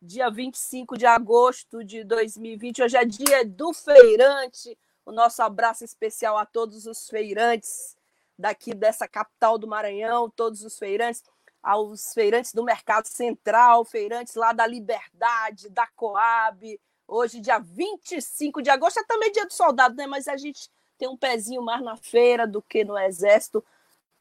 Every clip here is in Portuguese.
dia 25 de agosto de 2020. Hoje é dia do feirante. O nosso abraço especial a todos os feirantes daqui dessa capital do Maranhão, todos os feirantes, aos feirantes do Mercado Central, feirantes lá da Liberdade, da Coab. Hoje, dia 25 de agosto, é também dia do soldado, né? Mas a gente tem um pezinho mais na feira do que no exército,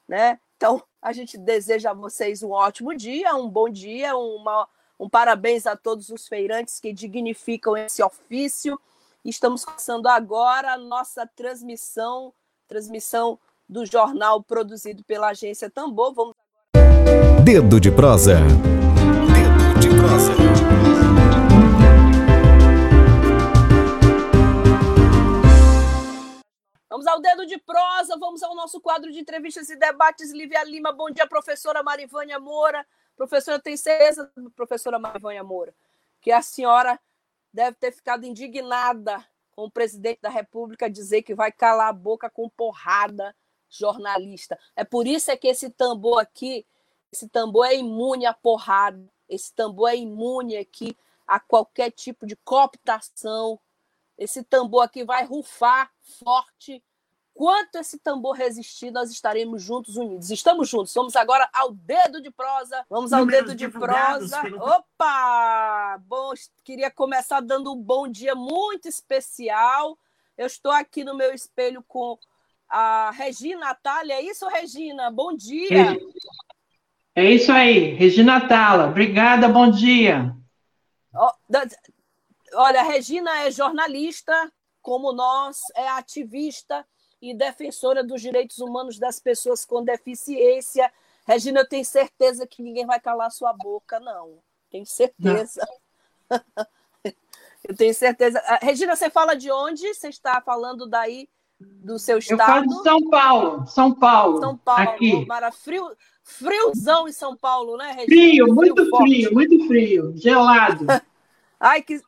né? Então, a gente deseja a vocês um ótimo dia, um bom dia, uma um parabéns a todos os feirantes que dignificam esse ofício. Estamos começando agora a nossa transmissão, transmissão do jornal produzido pela agência Tambor. Vamos Dedo de prosa. Dedo de prosa. Vamos ao dedo de prosa, vamos ao nosso quadro de entrevistas e debates. Lívia Lima, bom dia, professora Marivânia Moura. Professora, tem certeza, professora Marivânia Moura, que a senhora deve ter ficado indignada com o presidente da República dizer que vai calar a boca com porrada jornalista. É por isso é que esse tambor aqui, esse tambor é imune à porrada, esse tambor é imune aqui a qualquer tipo de cooptação. Esse tambor aqui vai rufar forte Enquanto esse tambor resistir, nós estaremos juntos, unidos. Estamos juntos. Vamos agora ao dedo de prosa. Vamos ao Números dedo de prosa. Pelo... Opa! Bom, queria começar dando um bom dia muito especial. Eu estou aqui no meu espelho com a Regina Natália. É isso, Regina? Bom dia. É isso aí, Regina Tala. Obrigada, bom dia. Olha, a Regina é jornalista, como nós, é ativista e defensora dos direitos humanos das pessoas com deficiência. Regina, eu tenho certeza que ninguém vai calar sua boca, não. Tenho certeza. Não. eu tenho certeza. Ah, Regina, você fala de onde? Você está falando daí do seu estado? Eu falo de São Paulo. São Paulo. São Paulo. Aqui. Mara, frio, friozão em São Paulo, né, Regina? Frio, frio muito forte. frio, muito frio. Gelado. ai, que,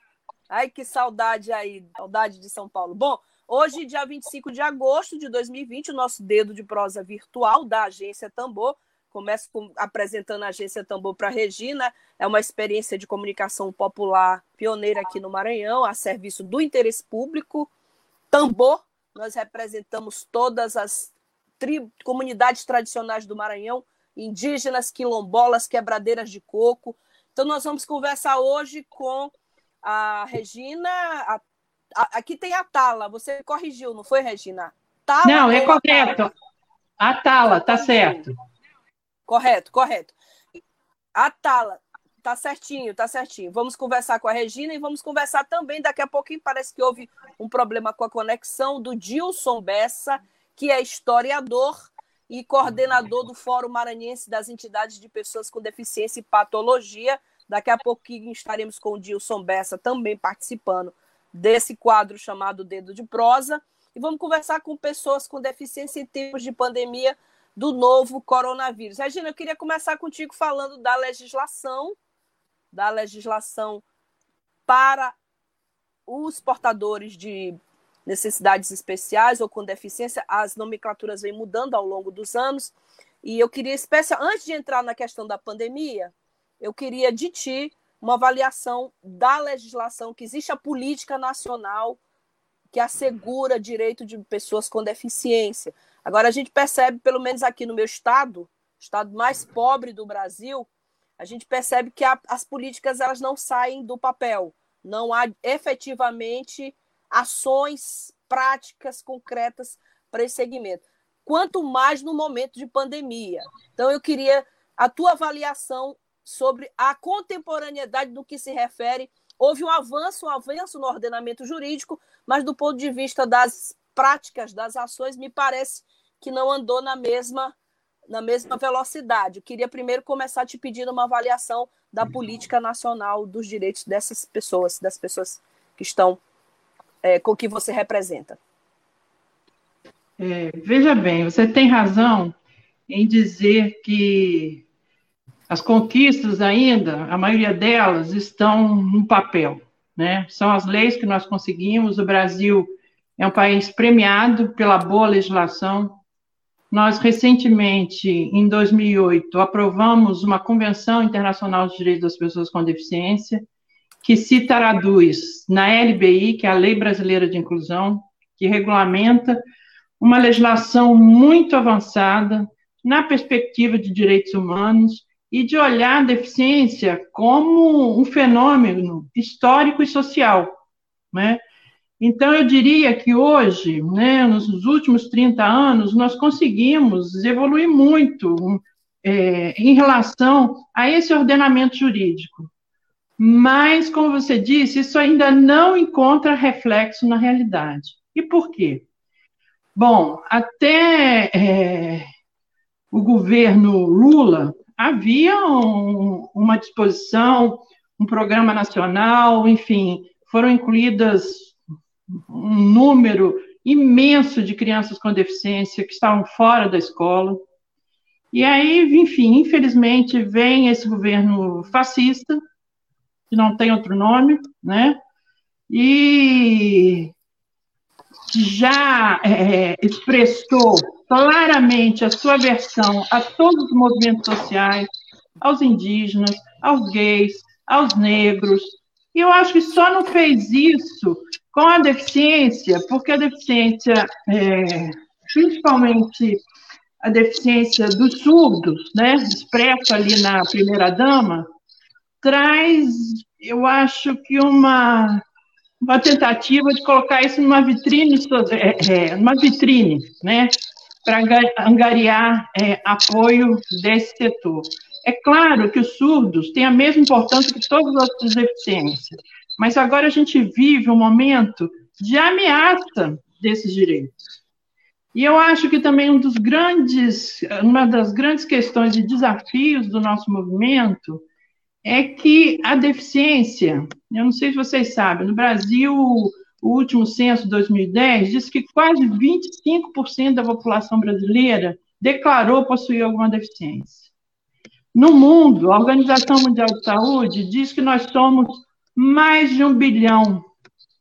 ai, que saudade aí. Saudade de São Paulo. Bom, Hoje, dia 25 de agosto de 2020, o nosso dedo de prosa virtual da Agência Tambor. Começo com, apresentando a Agência Tambor para Regina. É uma experiência de comunicação popular pioneira aqui no Maranhão, a serviço do interesse público. Tambor, nós representamos todas as tri... comunidades tradicionais do Maranhão, indígenas, quilombolas, quebradeiras de coco. Então, nós vamos conversar hoje com a Regina, a Aqui tem a Tala, você corrigiu, não foi, Regina? Tala não, é correto. A Tala, tá certo. Correto, correto. A Tala, tá certinho, tá certinho. Vamos conversar com a Regina e vamos conversar também. Daqui a pouquinho parece que houve um problema com a conexão do Dilson Bessa, que é historiador e coordenador do Fórum Maranhense das Entidades de Pessoas com Deficiência e Patologia. Daqui a pouquinho estaremos com o Dilson Bessa também participando desse quadro chamado Dedo de Prosa e vamos conversar com pessoas com deficiência em tempos de pandemia do novo coronavírus. Regina, eu queria começar contigo falando da legislação, da legislação para os portadores de necessidades especiais ou com deficiência. As nomenclaturas vêm mudando ao longo dos anos. E eu queria, especial, antes de entrar na questão da pandemia, eu queria de ti uma avaliação da legislação, que existe a política nacional que assegura direito de pessoas com deficiência. Agora, a gente percebe, pelo menos aqui no meu estado, estado mais pobre do Brasil, a gente percebe que a, as políticas elas não saem do papel. Não há efetivamente ações práticas, concretas para esse segmento. Quanto mais no momento de pandemia. Então, eu queria a tua avaliação sobre a contemporaneidade do que se refere. Houve um avanço, um avanço no ordenamento jurídico, mas do ponto de vista das práticas, das ações, me parece que não andou na mesma na mesma velocidade. Eu queria primeiro começar te pedindo uma avaliação da política nacional dos direitos dessas pessoas, das pessoas que estão é, com que você representa. É, veja bem, você tem razão em dizer que as conquistas ainda, a maioria delas, estão no papel. Né? São as leis que nós conseguimos. O Brasil é um país premiado pela boa legislação. Nós, recentemente, em 2008, aprovamos uma Convenção Internacional dos Direitos das Pessoas com Deficiência, que se traduz na LBI, que é a Lei Brasileira de Inclusão, que regulamenta uma legislação muito avançada na perspectiva de direitos humanos e de olhar a deficiência como um fenômeno histórico e social, né? Então, eu diria que hoje, né, nos últimos 30 anos, nós conseguimos evoluir muito é, em relação a esse ordenamento jurídico. Mas, como você disse, isso ainda não encontra reflexo na realidade. E por quê? Bom, até é, o governo Lula havia um, uma disposição, um programa nacional, enfim, foram incluídas um número imenso de crianças com deficiência que estavam fora da escola. E aí, enfim, infelizmente, vem esse governo fascista, que não tem outro nome, né? E já é, expressou claramente a sua aversão a todos os movimentos sociais, aos indígenas, aos gays, aos negros. E eu acho que só não fez isso com a deficiência, porque a deficiência, é, principalmente a deficiência dos surdos, né, expresso ali na primeira dama, traz, eu acho que uma uma tentativa de colocar isso numa vitrine, é, é, numa vitrine, né, para angariar é, apoio desse setor. É claro que os surdos têm a mesma importância que todas as outras deficiências, mas agora a gente vive um momento de ameaça desses direitos. E eu acho que também um dos grandes, uma das grandes questões e desafios do nosso movimento é que a deficiência, eu não sei se vocês sabem, no Brasil, o último censo de 2010 diz que quase 25% da população brasileira declarou possuir alguma deficiência. No mundo, a Organização Mundial de Saúde diz que nós somos mais de um bilhão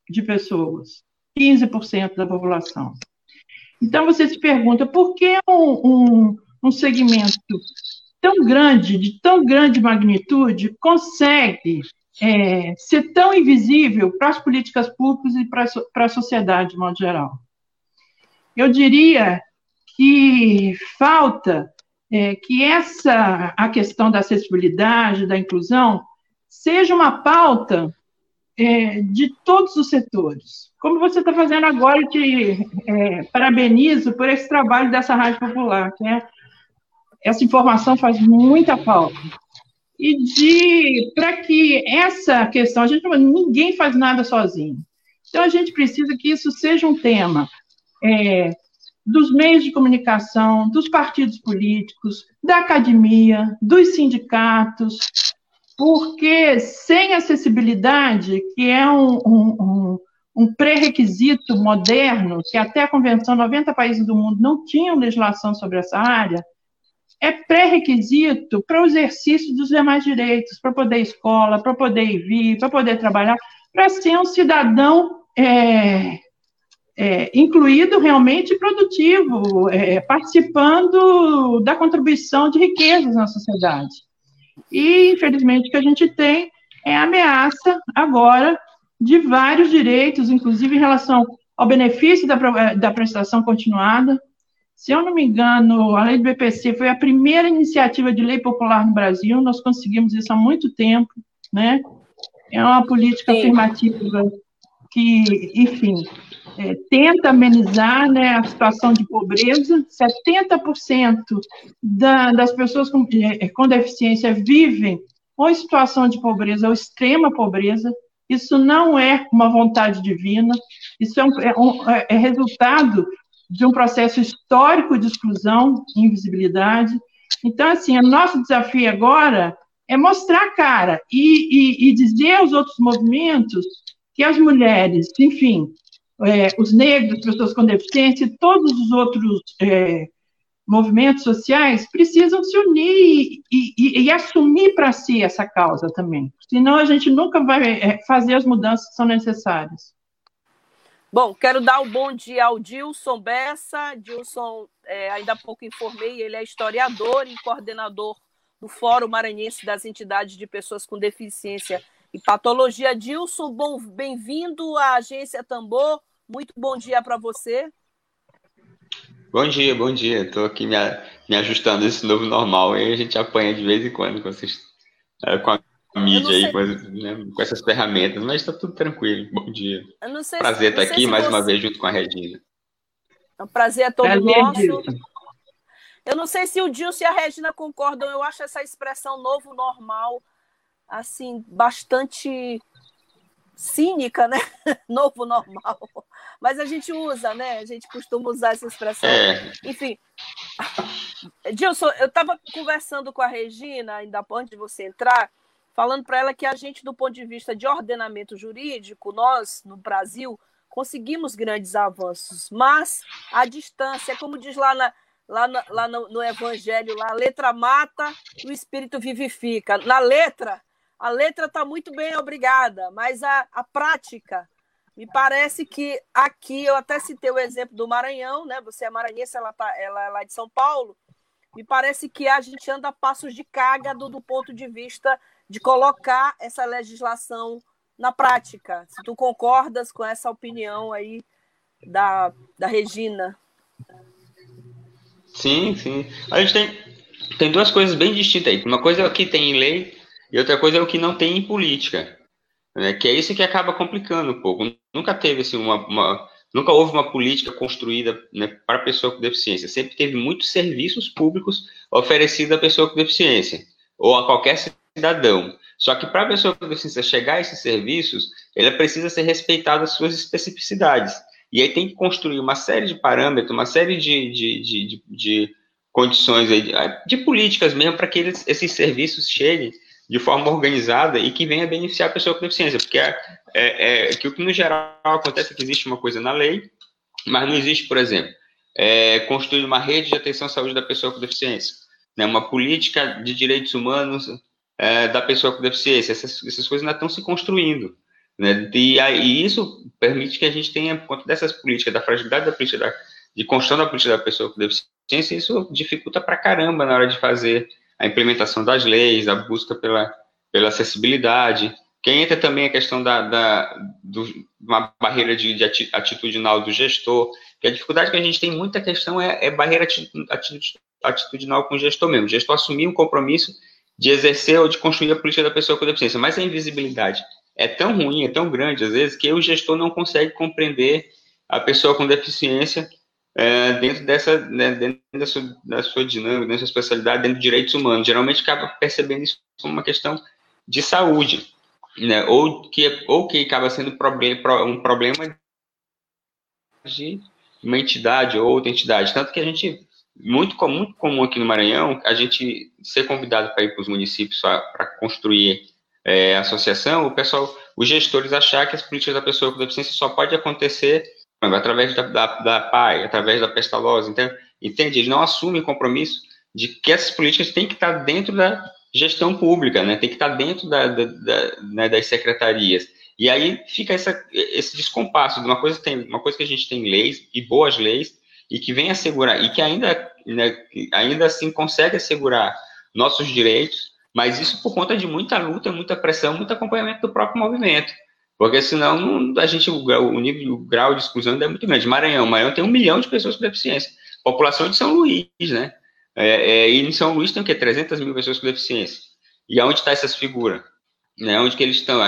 de pessoas, 15% da população. Então, você se pergunta, por que um, um, um segmento tão grande, de tão grande magnitude, consegue é, ser tão invisível para as políticas públicas e para, a sociedade, de modo geral. Eu diria que falta é, que essa a questão da acessibilidade, da inclusão, seja uma pauta é, de todos os setores. Como você está fazendo agora, eu te é, parabenizo por esse trabalho dessa Rádio Popular, que é essa informação faz muita falta. E de para que essa questão, a gente ninguém faz nada sozinho. Então a gente precisa que isso seja um tema é, dos meios de comunicação, dos partidos políticos, da academia, dos sindicatos, porque sem acessibilidade, que é um, um, um, um pré-requisito moderno, que até a Convenção 90 países do mundo não tinham legislação sobre essa área, é pré-requisito para o exercício dos demais direitos, para poder escola, para poder ir vir, para poder trabalhar, para ser um cidadão é, é, incluído realmente produtivo, é, participando da contribuição de riquezas na sociedade. E, infelizmente, o que a gente tem é a ameaça agora de vários direitos, inclusive em relação ao benefício da, da prestação continuada, se eu não me engano, a lei do BPC foi a primeira iniciativa de lei popular no Brasil, nós conseguimos isso há muito tempo, né? É uma política Sim. afirmativa que, enfim, é, tenta amenizar né, a situação de pobreza. 70% da, das pessoas com, é, com deficiência vivem ou em situação de pobreza ou extrema pobreza. Isso não é uma vontade divina, isso é, um, é, um, é resultado de um processo histórico de exclusão e invisibilidade. Então, assim, o nosso desafio agora é mostrar a cara e, e, e dizer aos outros movimentos que as mulheres, enfim, é, os negros, pessoas com deficiência e todos os outros é, movimentos sociais precisam se unir e, e, e assumir para si essa causa também. Senão a gente nunca vai é, fazer as mudanças que são necessárias. Bom, quero dar o um bom dia ao Dilson Bessa. Dilson, é, ainda há pouco informei, ele é historiador e coordenador do Fórum Maranhense das Entidades de Pessoas com Deficiência e Patologia. Dilson, bem-vindo à Agência Tambor. Muito bom dia para você. Bom dia, bom dia. Estou aqui me, me ajustando a esse novo normal e a gente apanha de vez em quando com, vocês, é, com a mídia aí, com, né, com, essas ferramentas, mas está tudo tranquilo. Bom dia. prazer estar aqui mais você... uma vez junto com a Regina. É um prazer é todo prazer, nosso. Eu não sei se o Dilson e a Regina concordam, eu acho essa expressão novo normal assim bastante cínica, né? Novo normal. Mas a gente usa, né? A gente costuma usar essa expressão. É. Enfim. Dilson, eu estava conversando com a Regina, ainda antes de você entrar, falando para ela que a gente, do ponto de vista de ordenamento jurídico, nós, no Brasil, conseguimos grandes avanços, mas a distância, como diz lá, na, lá, na, lá no, no Evangelho, lá, a letra mata, o espírito vivifica. Na letra, a letra está muito bem, obrigada, mas a, a prática, me parece que aqui, eu até citei o exemplo do Maranhão, né? Você é maranhense, ela, tá, ela é lá de São Paulo, me parece que a gente anda passos de cágado do ponto de vista de colocar essa legislação na prática. Se tu concordas com essa opinião aí da, da Regina. Sim, sim. A gente tem, tem duas coisas bem distintas aí. Uma coisa é o que tem em lei e outra coisa é o que não tem em política. Né? Que é isso que acaba complicando um pouco. Nunca teve assim, uma, uma nunca houve uma política construída né, para a pessoa com deficiência. Sempre teve muitos serviços públicos oferecidos à pessoa com deficiência ou a qualquer cidadão. Só que para a pessoa com deficiência chegar a esses serviços, ela precisa ser respeitada as suas especificidades. E aí tem que construir uma série de parâmetros, uma série de, de, de, de, condições, aí, de, políticas mesmo, para que eles, esses serviços cheguem de forma organizada e que venha beneficiar a pessoa com deficiência. Porque é, é, é que o que no geral acontece é que existe uma coisa na lei, mas não existe, por exemplo, é, construir uma rede de atenção à saúde da pessoa com deficiência, né, uma política de direitos humanos é, da pessoa com deficiência. Essas, essas coisas ainda estão se construindo. Né? E, isso permite que a gente tenha, por conta dessas políticas, da fragilidade da política, da, de construção da política da pessoa com deficiência, isso dificulta pra caramba na hora de fazer a implementação das leis, a busca pela, pela acessibilidade. Que entra também a questão da, da do, uma barreira de, de, atitudinal do gestor, que a dificuldade que a gente tem muita questão é, é barreira atitudinal com o gestor mesmo. O gestor assumir um compromisso de exercer ou de construir a política da pessoa com deficiência, mas a invisibilidade é tão ruim, é tão grande, às vezes, que o gestor não consegue compreender a pessoa com deficiência é, dentro dessa, né, dentro da sua, da sua dinâmica, dentro da sua especialidade, dentro de direitos humanos. Geralmente acaba percebendo isso como uma questão de saúde, né, ou, que, ou que acaba sendo um problema de uma entidade ou outra entidade. Tanto que a gente, muito, muito comum aqui no Maranhão, a gente ser convidado para ir para os municípios para construir é, associação, o pessoal, os gestores achar que as políticas da pessoa com deficiência só pode acontecer através da, da, da PAI, através da pestalose, então, entende? Eles não assumem compromisso de que essas políticas têm que estar dentro da gestão pública, né? Tem que estar dentro da, da, da né, das secretarias. E aí fica essa, esse descompasso de uma coisa tem uma coisa que a gente tem leis e boas leis e que vem assegurar e que ainda né, ainda assim consegue assegurar nossos direitos mas isso por conta de muita luta, muita pressão, muito acompanhamento do próprio movimento. Porque senão não, a gente, o, o nível, o grau de exclusão é muito grande. Maranhão, Maranhão tem um milhão de pessoas com deficiência. População de São Luís, né? É, é, e em São Luís tem o quê? 300 mil pessoas com deficiência. E aonde estão tá essas figuras? Né? Onde que eles estão?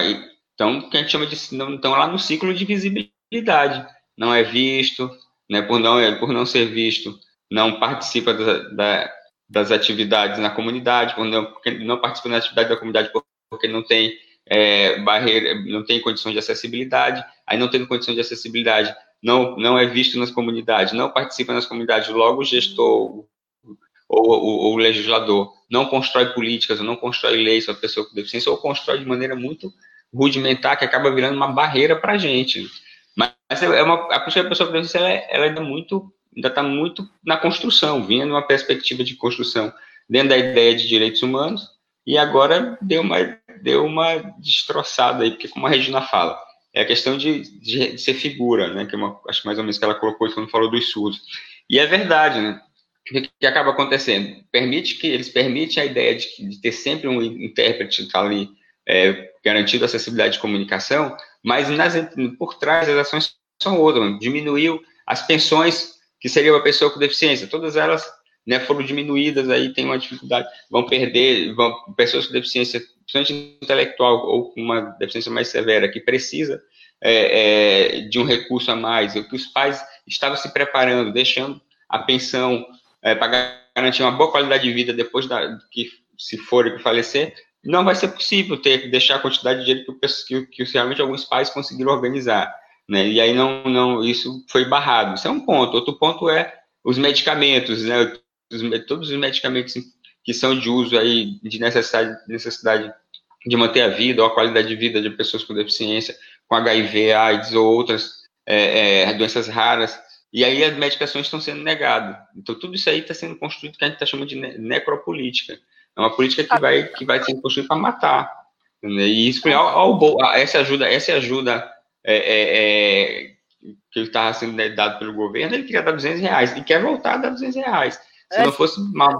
Então, que a gente chama de estão lá no ciclo de visibilidade. Não é visto, né? Por não é, por não ser visto, não participa da, da das atividades na comunidade, quando não, não participa da atividade da comunidade porque não tem é, barreira, não tem condições de acessibilidade, aí não tendo condição de acessibilidade, não, não é visto nas comunidades, não participa nas comunidades, logo o gestor ou, ou, o legislador não constrói políticas, ou não constrói leis para a pessoa com deficiência, ou constrói de maneira muito rudimentar, que acaba virando uma barreira para a gente. Mas é uma, a pessoa com deficiência, ela, é, ela ainda muito ainda está muito na construção, vinha numa perspectiva de construção dentro da ideia de direitos humanos, e agora deu uma, deu uma destroçada aí, porque como a Regina fala, é a questão de, de, de ser figura, né, que é uma, acho mais ou menos que ela colocou quando falou dos surdos. E é verdade, né, o que, acaba acontecendo? Permite que eles permitem a ideia de, de ter sempre um intérprete tá ali é, garantido acessibilidade de comunicação, mas nas, por trás as ações são outras. Diminuiu as pensões que seria uma pessoa com deficiência, todas elas né, foram diminuídas, aí tem uma dificuldade, vão perder, vão, pessoas com deficiência, principalmente intelectual ou com uma deficiência mais severa, que precisa é, é, de um recurso a mais, o que os pais estavam se preparando, deixando a pensão é, para garantir uma boa qualidade de vida depois da, que se for que falecer, não vai ser possível ter deixar a quantidade de dinheiro que, que, que realmente alguns pais conseguiram organizar. Né? E aí não, não, isso foi barrado. Isso é um ponto. Outro ponto é os medicamentos, né? Os, todos os medicamentos que são de uso aí de necessidade, necessidade de manter a vida ou a qualidade de vida de pessoas com deficiência, com HIV, AIDS ou outras é, é, doenças raras. E aí as medicações estão sendo negadas. Então tudo isso aí está sendo construído que a gente está chamando de necropolítica. É uma política que vai que vai sendo construída para matar. Né? E isso, ao, ao, essa ajuda, essa ajuda é, é, é, que estava sendo dado pelo governo, ele queria dar 200 reais e quer voltar a dar 200 reais. Se é. não fosse uma,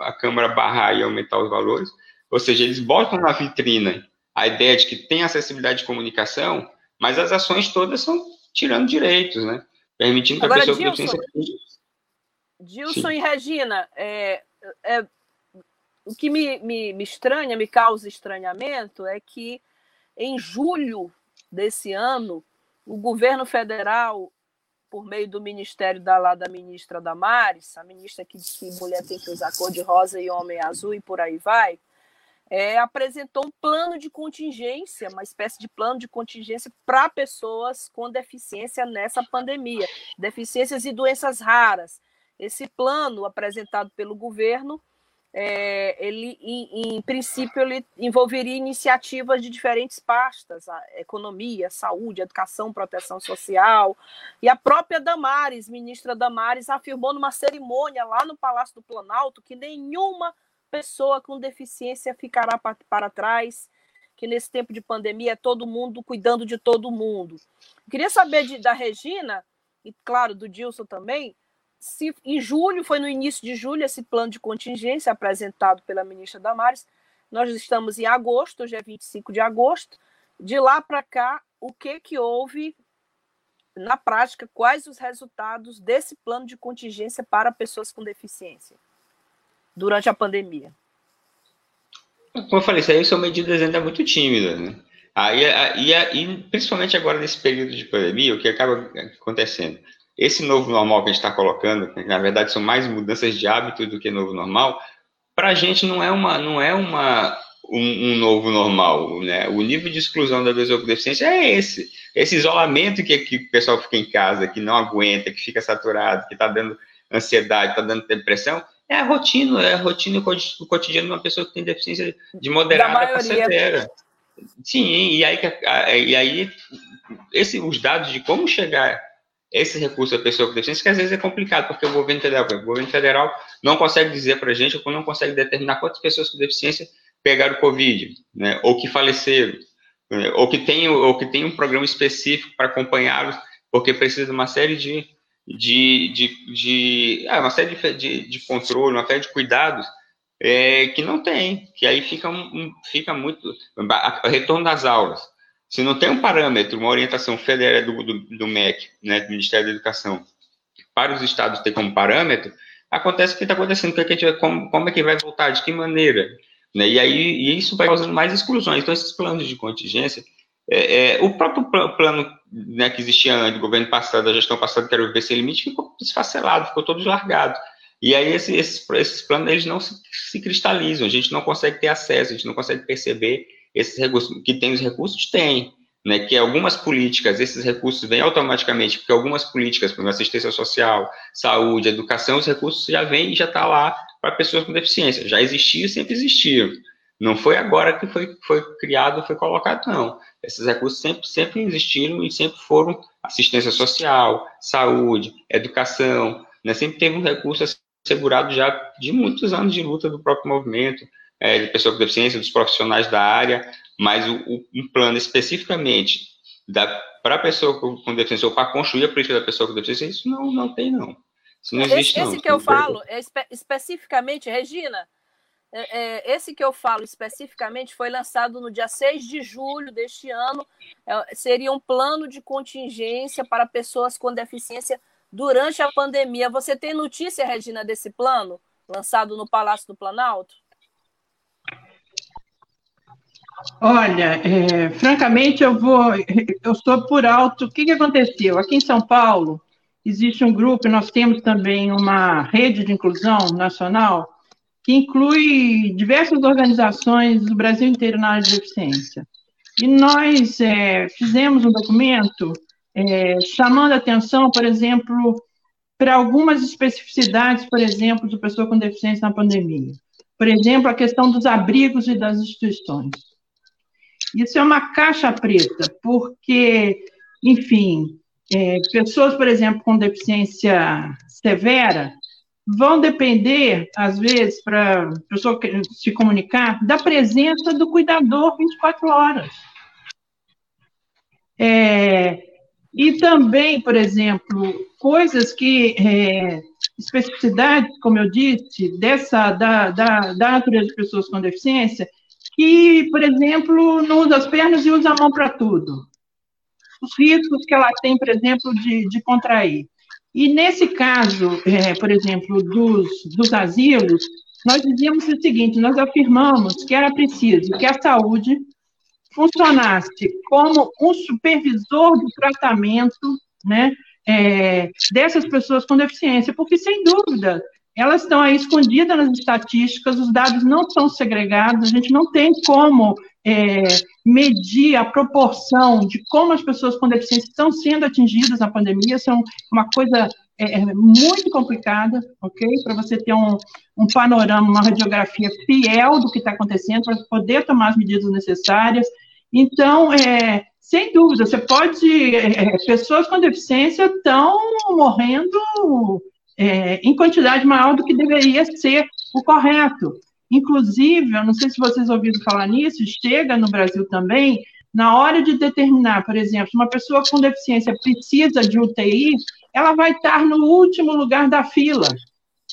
a Câmara barrar e aumentar os valores, ou seja, eles botam na vitrina a ideia de que tem acessibilidade de comunicação, mas as ações todas são tirando direitos, né? Permitindo que Agora, a pessoa Gilson, com deficiência... Gilson e Regina, é, é, o que me, me, me estranha, me causa estranhamento, é que em julho desse ano, o governo federal, por meio do ministério da, lá da ministra Damares, a ministra que diz que mulher tem que usar cor de rosa e homem azul e por aí vai, é, apresentou um plano de contingência, uma espécie de plano de contingência para pessoas com deficiência nessa pandemia, deficiências e doenças raras. Esse plano apresentado pelo governo é, ele, em, em, princípio, ele envolveria iniciativas de diferentes pastas, economia, saúde, educação, proteção social. E a própria Damares, ministra Damares, afirmou numa cerimônia lá no Palácio do Planalto que nenhuma pessoa com deficiência ficará para, para trás, que nesse tempo de pandemia é todo mundo cuidando de todo mundo. queria saber de, da Regina, e claro, do Dilson também, se em julho, foi no início de julho, esse plano de contingência apresentado pela ministra Damares. Nós estamos em agosto, hoje é 25 de agosto. De lá para cá, o que, que houve na prática? Quais os resultados desse plano de contingência para pessoas com deficiência durante a pandemia? Como eu falei, isso aí são medidas ainda muito tímidas, né? Aí, e, principalmente agora nesse período de pandemia, o que acaba acontecendo? Esse novo normal que a gente está colocando, que na verdade são mais mudanças de hábitos do que novo normal, para a gente não é uma não é uma um, um, novo normal, né? O nível de exclusão da pessoa com deficiência é esse, esse isolamento que, que o pessoal fica em casa, que não aguenta, que fica saturado, que está dando ansiedade, está dando depressão, é a rotina, é a rotina o cotidiano de uma pessoa que tem deficiência de moderada para severa. Sim, e aí, e aí esse, os dados de como chegar esse recurso da pessoa com deficiência, que às vezes é complicado, porque o governo federal, o governo federal não consegue dizer para a gente, ou não consegue determinar quantas pessoas com deficiência pegaram Covid, né, ou que faleceram, né, ou, que tem, ou que tem um programa específico para acompanhá-los, porque precisa de uma série de, de, de, de ah, uma série de, de, de controle, uma série de cuidados é, que não tem, que aí fica, um, fica muito, retorno das aulas, se não tem um parâmetro, uma orientação federal do, do, do MEC, né, do Ministério da Educação, para os estados ter como parâmetro, acontece o que está acontecendo, que a gente, como, como é que vai voltar, de que maneira, né, e aí e isso vai causando mais exclusões. Então, esses planos de contingência, é, é, o próprio plano né, que existia antes, do governo passado, da gestão passada, que era o VC Limite, ficou desfacelado, ficou todo largado. E aí esse, esses, esses planos eles não se, se, cristalizam, a gente não consegue ter acesso, a gente não consegue perceber esses recursos, que tem os recursos, tem, né, que algumas políticas, esses recursos vêm automaticamente, porque algumas políticas, como assistência social, saúde, educação, os recursos já vêm e já está lá para pessoas com deficiência. Já existia, sempre existiam. Não foi agora que foi, foi criado, foi colocado, não. Esses recursos sempre, sempre existiram e sempre foram assistência social, saúde, educação, né, sempre teve um recurso assegurado já de muitos anos de luta do próprio movimento, é, de pessoas com deficiência, dos profissionais da área, mas o, o, um plano especificamente para a pessoa com, com deficiência ou para construir a política da pessoa com deficiência, isso não, não tem, não. Isso não existe, esse, esse que eu falo, é espe especificamente, Regina, é, é, esse que eu falo especificamente foi lançado no dia 6 de julho deste ano. É, seria um plano de contingência para pessoas com deficiência durante a pandemia. Você tem notícia, Regina, desse plano lançado no Palácio do Planalto? Olha, é, francamente, eu vou, eu estou por alto. O que, que aconteceu? Aqui em São Paulo existe um grupo, nós temos também uma rede de inclusão nacional que inclui diversas organizações do Brasil inteiro na área de deficiência. E nós é, fizemos um documento é, chamando atenção, por exemplo, para algumas especificidades, por exemplo, de pessoa com deficiência na pandemia. Por exemplo, a questão dos abrigos e das instituições. Isso é uma caixa preta, porque, enfim, é, pessoas, por exemplo, com deficiência severa, vão depender, às vezes, para a pessoa se comunicar, da presença do cuidador 24 horas. É, e também, por exemplo, coisas que, é, especificidades, como eu disse, dessa, da, da, da natureza de pessoas com deficiência, que, por exemplo, não usa as pernas e usa a mão para tudo. Os riscos que ela tem, por exemplo, de, de contrair. E nesse caso, é, por exemplo, dos, dos asilos, nós dizíamos o seguinte: nós afirmamos que era preciso que a saúde funcionasse como um supervisor do tratamento né, é, dessas pessoas com deficiência, porque, sem dúvida, elas estão aí escondidas nas estatísticas, os dados não são segregados, a gente não tem como é, medir a proporção de como as pessoas com deficiência estão sendo atingidas na pandemia, isso é uma coisa é, é muito complicada, ok? Para você ter um, um panorama, uma radiografia fiel do que está acontecendo, para poder tomar as medidas necessárias. Então, é, sem dúvida, você pode. É, é pessoas com deficiência estão morrendo é, em quantidade maior do que deveria ser o correto. Inclusive, eu não sei se vocês ouviram falar nisso, chega no Brasil também, na hora de determinar, por exemplo, uma pessoa com deficiência precisa de UTI, ela vai estar no último lugar da fila.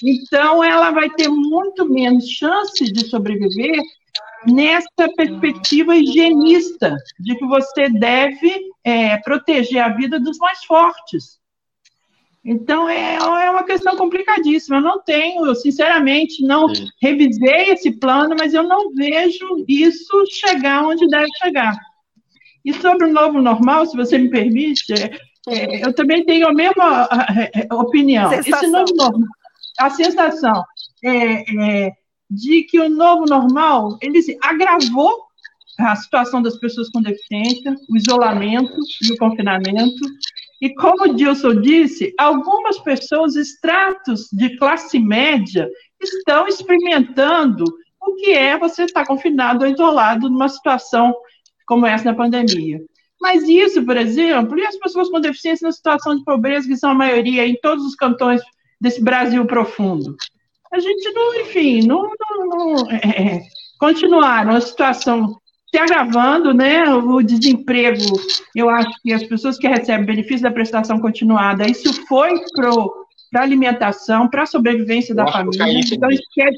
Então, ela vai ter muito menos chance de sobreviver nessa perspectiva higienista, de que você deve é, proteger a vida dos mais fortes. Então, é, é uma questão complicadíssima. Eu não tenho, eu sinceramente não Sim. revisei esse plano, mas eu não vejo isso chegar onde deve chegar. E sobre o novo normal, se você me permite, é, é, eu também tenho a mesma opinião. Sensação. Esse novo normal, a sensação é, é, de que o novo normal ele agravou a situação das pessoas com deficiência, o isolamento e o confinamento, e como o Dilson disse, algumas pessoas, extratos de classe média, estão experimentando o que é você estar confinado ou isolado numa situação como essa da pandemia. Mas isso, por exemplo, e as pessoas com deficiência na situação de pobreza, que são a maioria em todos os cantões desse Brasil profundo. A gente não, enfim, não, não, não é, continuaram a situação se agravando, né? O desemprego, eu acho que as pessoas que recebem benefício da prestação continuada, isso foi para a alimentação, para a sobrevivência da família. Então, isso quer,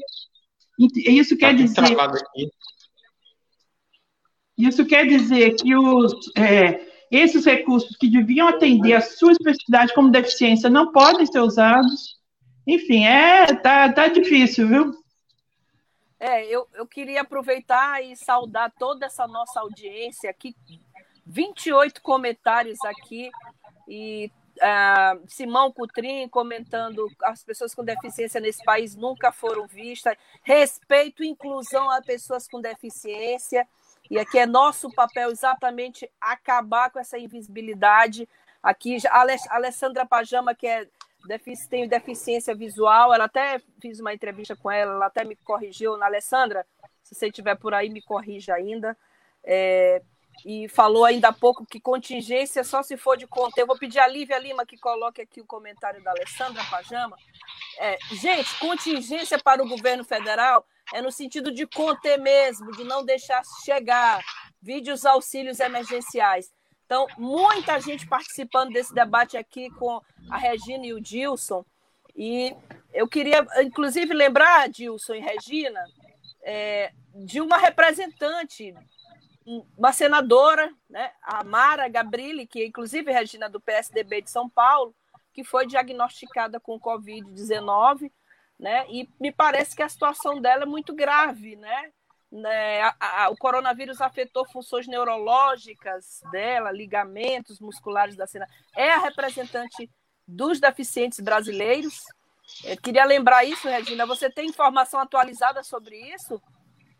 isso quer tá dizer. Isso quer dizer que os, é, esses recursos que deviam atender a sua especificidade como deficiência não podem ser usados. Enfim, é tá, tá difícil, viu? É, eu, eu queria aproveitar e saudar toda essa nossa audiência aqui. 28 comentários aqui e uh, Simão Cutrim comentando as pessoas com deficiência nesse país nunca foram vistas. Respeito e inclusão a pessoas com deficiência. e aqui é nosso papel exatamente acabar com essa invisibilidade. Aqui, a Alessandra Pajama, que é tem deficiência visual, ela até fiz uma entrevista com ela, ela até me corrigiu, na Alessandra, se você estiver por aí, me corrija ainda. É, e falou ainda há pouco que contingência só se for de conter. Eu vou pedir a Lívia Lima que coloque aqui o comentário da Alessandra Pajama. É, gente, contingência para o governo federal é no sentido de conter mesmo, de não deixar chegar vídeos auxílios emergenciais. Então, muita gente participando desse debate aqui com a Regina e o Dilson. E eu queria, inclusive, lembrar, Dilson e Regina, é, de uma representante, uma senadora, né, a Mara Gabrilli, que inclusive é Regina do PSDB de São Paulo, que foi diagnosticada com Covid-19 né? E me parece que a situação dela é muito grave, né? Né? A, a, o coronavírus afetou funções neurológicas dela, ligamentos musculares da cena. É a representante dos deficientes brasileiros. Eu queria lembrar isso, Regina. Você tem informação atualizada sobre isso?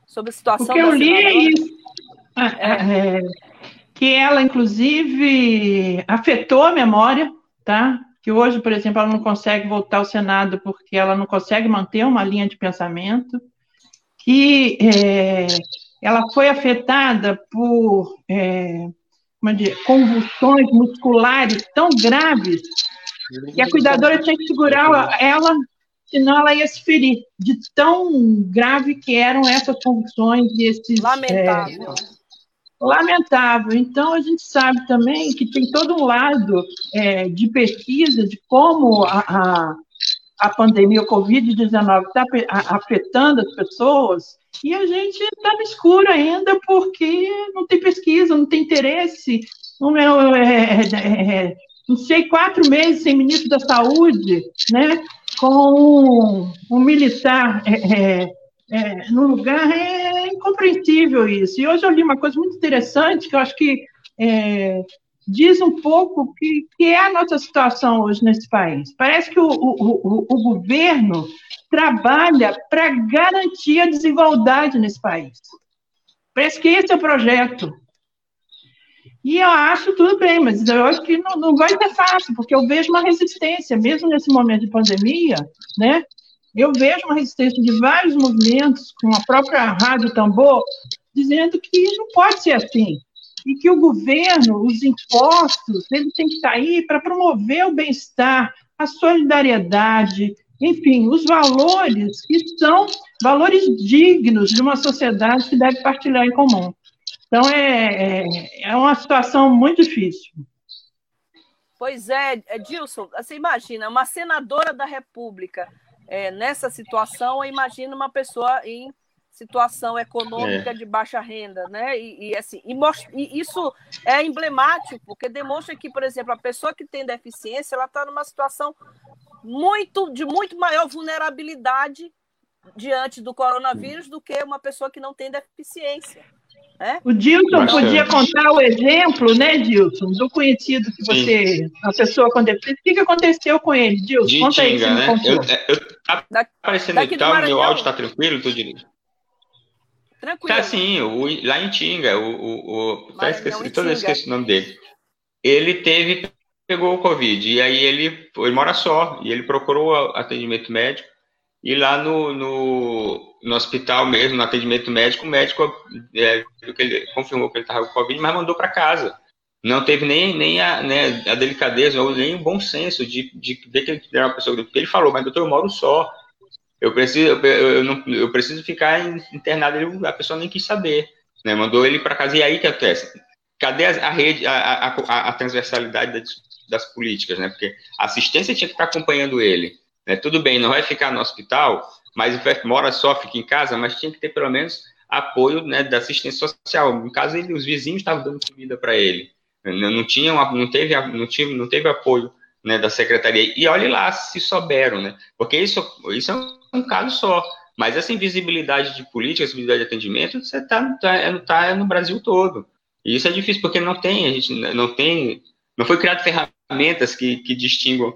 Sobre a situação o que eu li é isso. É. É, que ela, inclusive, afetou a memória, tá? que hoje, por exemplo, ela não consegue voltar ao Senado porque ela não consegue manter uma linha de pensamento, que é, ela foi afetada por é, dizer, convulsões musculares tão graves que a cuidadora tinha que segurar ela, senão ela ia se ferir, de tão grave que eram essas convulsões e esses... Lamentável. É, lamentável. Então, a gente sabe também que tem todo um lado é, de pesquisa de como a, a, a pandemia, o Covid-19, está afetando as pessoas, e a gente está no escuro ainda porque não tem pesquisa, não tem interesse. Não, é, é, é, é não sei, quatro meses sem ministro da Saúde, né, com um, um militar é, é, é, no lugar, é incompreensível isso. E hoje eu li uma coisa muito interessante, que eu acho que é, diz um pouco que, que é a nossa situação hoje nesse país. Parece que o, o, o, o governo trabalha para garantir a desigualdade nesse país. Parece que esse é o projeto. E eu acho tudo bem, mas eu acho que não, não vai ser fácil, porque eu vejo uma resistência, mesmo nesse momento de pandemia, né? Eu vejo uma resistência de vários movimentos, com a própria Rádio Tambor, dizendo que não pode ser assim. E que o governo, os impostos, eles têm que estar aí para promover o bem-estar, a solidariedade, enfim, os valores que são valores dignos de uma sociedade que deve partilhar em comum. Então, é, é, é uma situação muito difícil. Pois é, Dilson, você imagina, uma senadora da República é, nessa situação, eu imagino uma pessoa em situação econômica é. de baixa renda, né? E, e assim, e, e, isso é emblemático, porque demonstra que, por exemplo, a pessoa que tem deficiência, ela está numa situação muito de muito maior vulnerabilidade diante do coronavírus do que uma pessoa que não tem deficiência. É? O Dilson podia contar o exemplo, né, Dilson, do conhecido que você, Sim. a pessoa com deficiência. O que, que aconteceu com ele, Dilson? Conta Tinga, aí, né? Eu, eu, tá aparecendo tá, meu áudio está tranquilo, tudo direito. Tranquilo. Tá sim, o, lá em Tinga, o, o, o tá esqueci, todo esqueci o nome dele. Ele teve, pegou o Covid, e aí ele, ele mora só, e ele procurou atendimento médico, e lá no, no, no hospital mesmo, no atendimento médico, o médico é, ele, confirmou que ele estava com Covid, mas mandou para casa. Não teve nem, nem a, né, a delicadeza ou nem o bom senso de, de ver que ele era uma pessoa. Porque ele falou, mas doutor, eu moro só. Eu preciso, eu, eu, não, eu preciso ficar internado. Ele, a pessoa nem quis saber. Né, mandou ele para casa. E aí que acontece? Cadê a, rede, a, a, a transversalidade das, das políticas? Né? Porque a assistência tinha que estar acompanhando ele. Né? Tudo bem, não vai ficar no hospital, mas mora só, fica em casa, mas tinha que ter pelo menos apoio né, da assistência social. No caso, ele, os vizinhos estavam dando comida para ele. Não, não, tinha, não, teve, não, teve, não teve apoio né, da secretaria. E olhe lá se souberam, né? Porque isso, isso é um, caso só. Mas essa invisibilidade de política, invisibilidade de atendimento, você está tá, é, tá no Brasil todo. E isso é difícil porque não tem, a gente não tem, não foi criado ferramentas que, que distinguam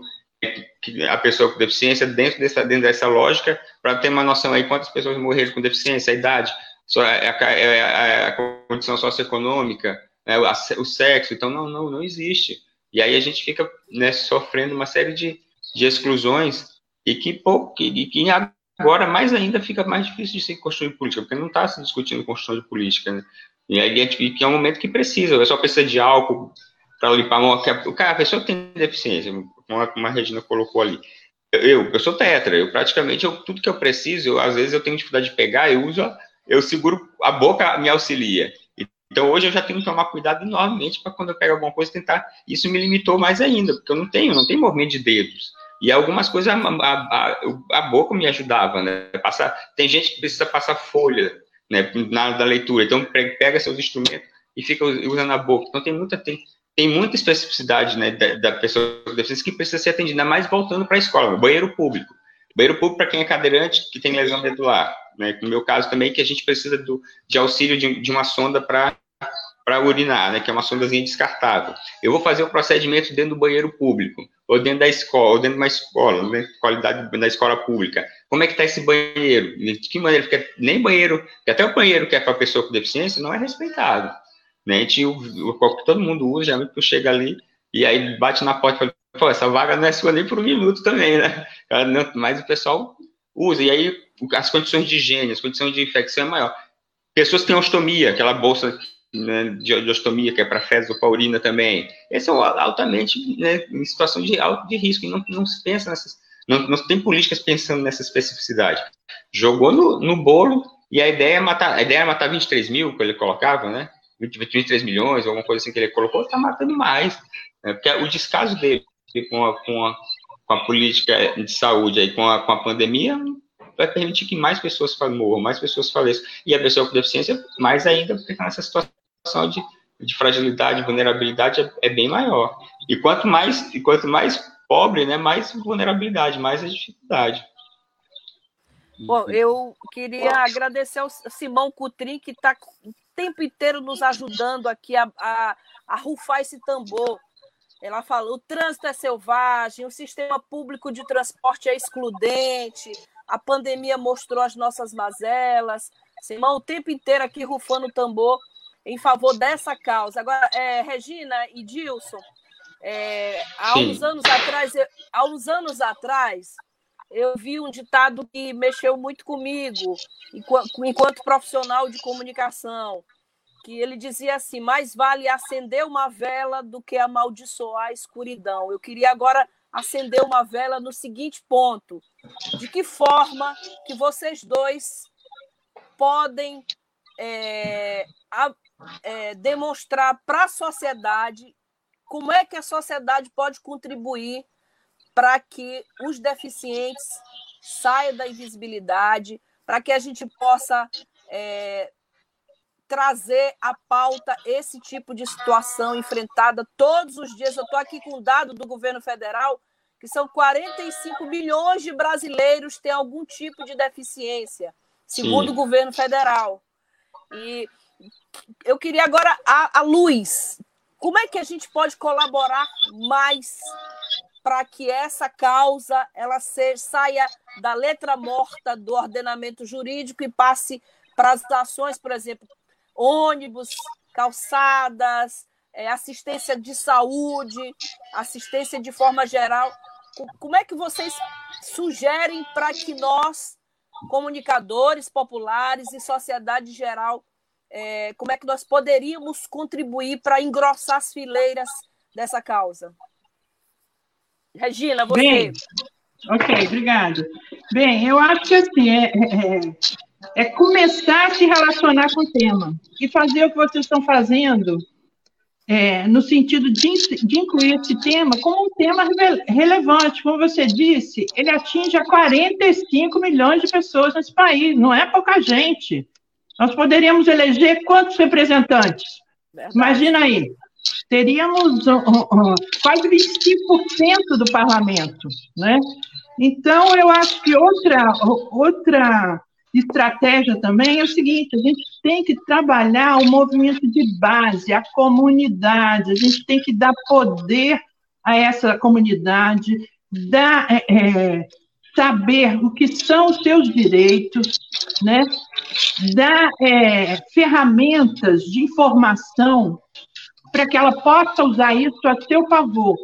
a pessoa com deficiência dentro dessa, dentro dessa lógica, para ter uma noção aí quantas pessoas morreram com deficiência, a idade. é a, é a, a condição socioeconômica, né, o sexo, então não, não, não existe. E aí a gente fica né, sofrendo uma série de, de exclusões e que, pô, que, que agora mais ainda fica mais difícil de se construir política, porque não está se discutindo construção de política, né? E aí que é um momento que precisa, o pessoal precisa de álcool para limpar a mão. Cara, a pessoa tem deficiência, como a Regina colocou ali. Eu, eu sou tetra, eu praticamente, eu, tudo que eu preciso, eu, às vezes eu tenho dificuldade de pegar, eu uso, eu seguro, a boca me auxilia. Então hoje eu já tenho que tomar cuidado enormemente para quando eu pego alguma coisa tentar. Isso me limitou mais ainda, porque eu não tenho, não tenho movimento de dedos. E algumas coisas a, a, a, boca me ajudava, né? Passar, tem gente que precisa passar folha né, na da leitura. Então, pega seus instrumentos e fica usando a boca. Então, tem muita, tem, tem muita especificidade né, da, da pessoa com deficiência que precisa ser atendida, mais voltando para a escola, banheiro público. Banheiro público para quem é cadeirante, que tem lesão medular. Né, no meu caso também, que a gente precisa do, de auxílio de, de uma sonda para para urinar, né, que é uma sondazinha descartável. Eu vou fazer o procedimento dentro do banheiro público, ou dentro da escola, ou dentro de uma escola, qualidade da escola pública. Como é que está esse banheiro? De que maneira? Porque nem banheiro, que até o banheiro que é para pessoa com deficiência não é respeitado. Né? O, o, todo mundo usa, geralmente tu chega ali e aí bate na porta e fala, pô, essa vaga não é sua nem por um minuto também, né? Mas o pessoal usa, e aí as condições de higiene, as condições de infecção é maior. Pessoas que têm ostomia, aquela bolsa né, de, de ostomia, que é para fezes ou para urina também. É altamente né, em situação de alto de risco, e não, não se pensa nessas, não, não tem políticas pensando nessa especificidade. Jogou no, no bolo, e a ideia é matar, a ideia é matar 23 mil, que ele colocava, né, 23 milhões, alguma coisa assim que ele colocou, está matando mais, né, porque o descaso dele com a, com a, com a política de saúde aí, com a, com a pandemia, vai permitir que mais pessoas morram, mais pessoas faleçam. E a pessoa com deficiência, mais ainda, está nessa situação de, de fragilidade, vulnerabilidade é, é, bem maior. E quanto mais, e quanto mais pobre, né, mais vulnerabilidade, mais a dificuldade. Bom, eu queria agradecer ao Simão Cutrim, que está o tempo inteiro nos ajudando aqui a, a, a rufar esse tambor. Ela falou: o trânsito é selvagem, o sistema público de transporte é excludente, a pandemia mostrou as nossas mazelas. Simão, o tempo inteiro aqui rufando o tambor em favor dessa causa. Agora, é, Regina e Dilson, é, há Sim. uns anos atrás, eu, há uns anos atrás, eu vi um ditado que mexeu muito comigo, enquanto, enquanto profissional de comunicação, que ele dizia assim: mais vale acender uma vela do que amaldiçoar a escuridão. Eu queria agora acender uma vela no seguinte ponto: de que forma que vocês dois podem é, a, é, demonstrar para a sociedade como é que a sociedade pode contribuir para que os deficientes saiam da invisibilidade, para que a gente possa é, trazer à pauta esse tipo de situação enfrentada todos os dias. Eu estou aqui com um dado do governo federal que são 45 milhões de brasileiros têm algum tipo de deficiência, segundo Sim. o governo federal. E eu queria agora a, a luz. Como é que a gente pode colaborar mais para que essa causa ela se, saia da letra morta do ordenamento jurídico e passe para as ações, por exemplo, ônibus, calçadas, é, assistência de saúde, assistência de forma geral. Como é que vocês sugerem para que nós, comunicadores populares e sociedade geral, é, como é que nós poderíamos contribuir para engrossar as fileiras dessa causa? Regina, você. Bem, ok, obrigada. Bem, eu acho que assim, é, é, é começar a se relacionar com o tema e fazer o que vocês estão fazendo é, no sentido de, de, incluir esse tema como um tema relevante. Como você disse, ele atinge a 45 milhões de pessoas nesse país, não é pouca gente. Nós poderíamos eleger quantos representantes? Verdade. Imagina aí, teríamos quase 25% do parlamento, né? Então, eu acho que outra, outra estratégia também é o seguinte: a gente tem que trabalhar o movimento de base, a comunidade, a gente tem que dar poder a essa comunidade, dar, é, é, saber o que são os seus direitos, né? dar é, ferramentas de informação para que ela possa usar isso a seu favor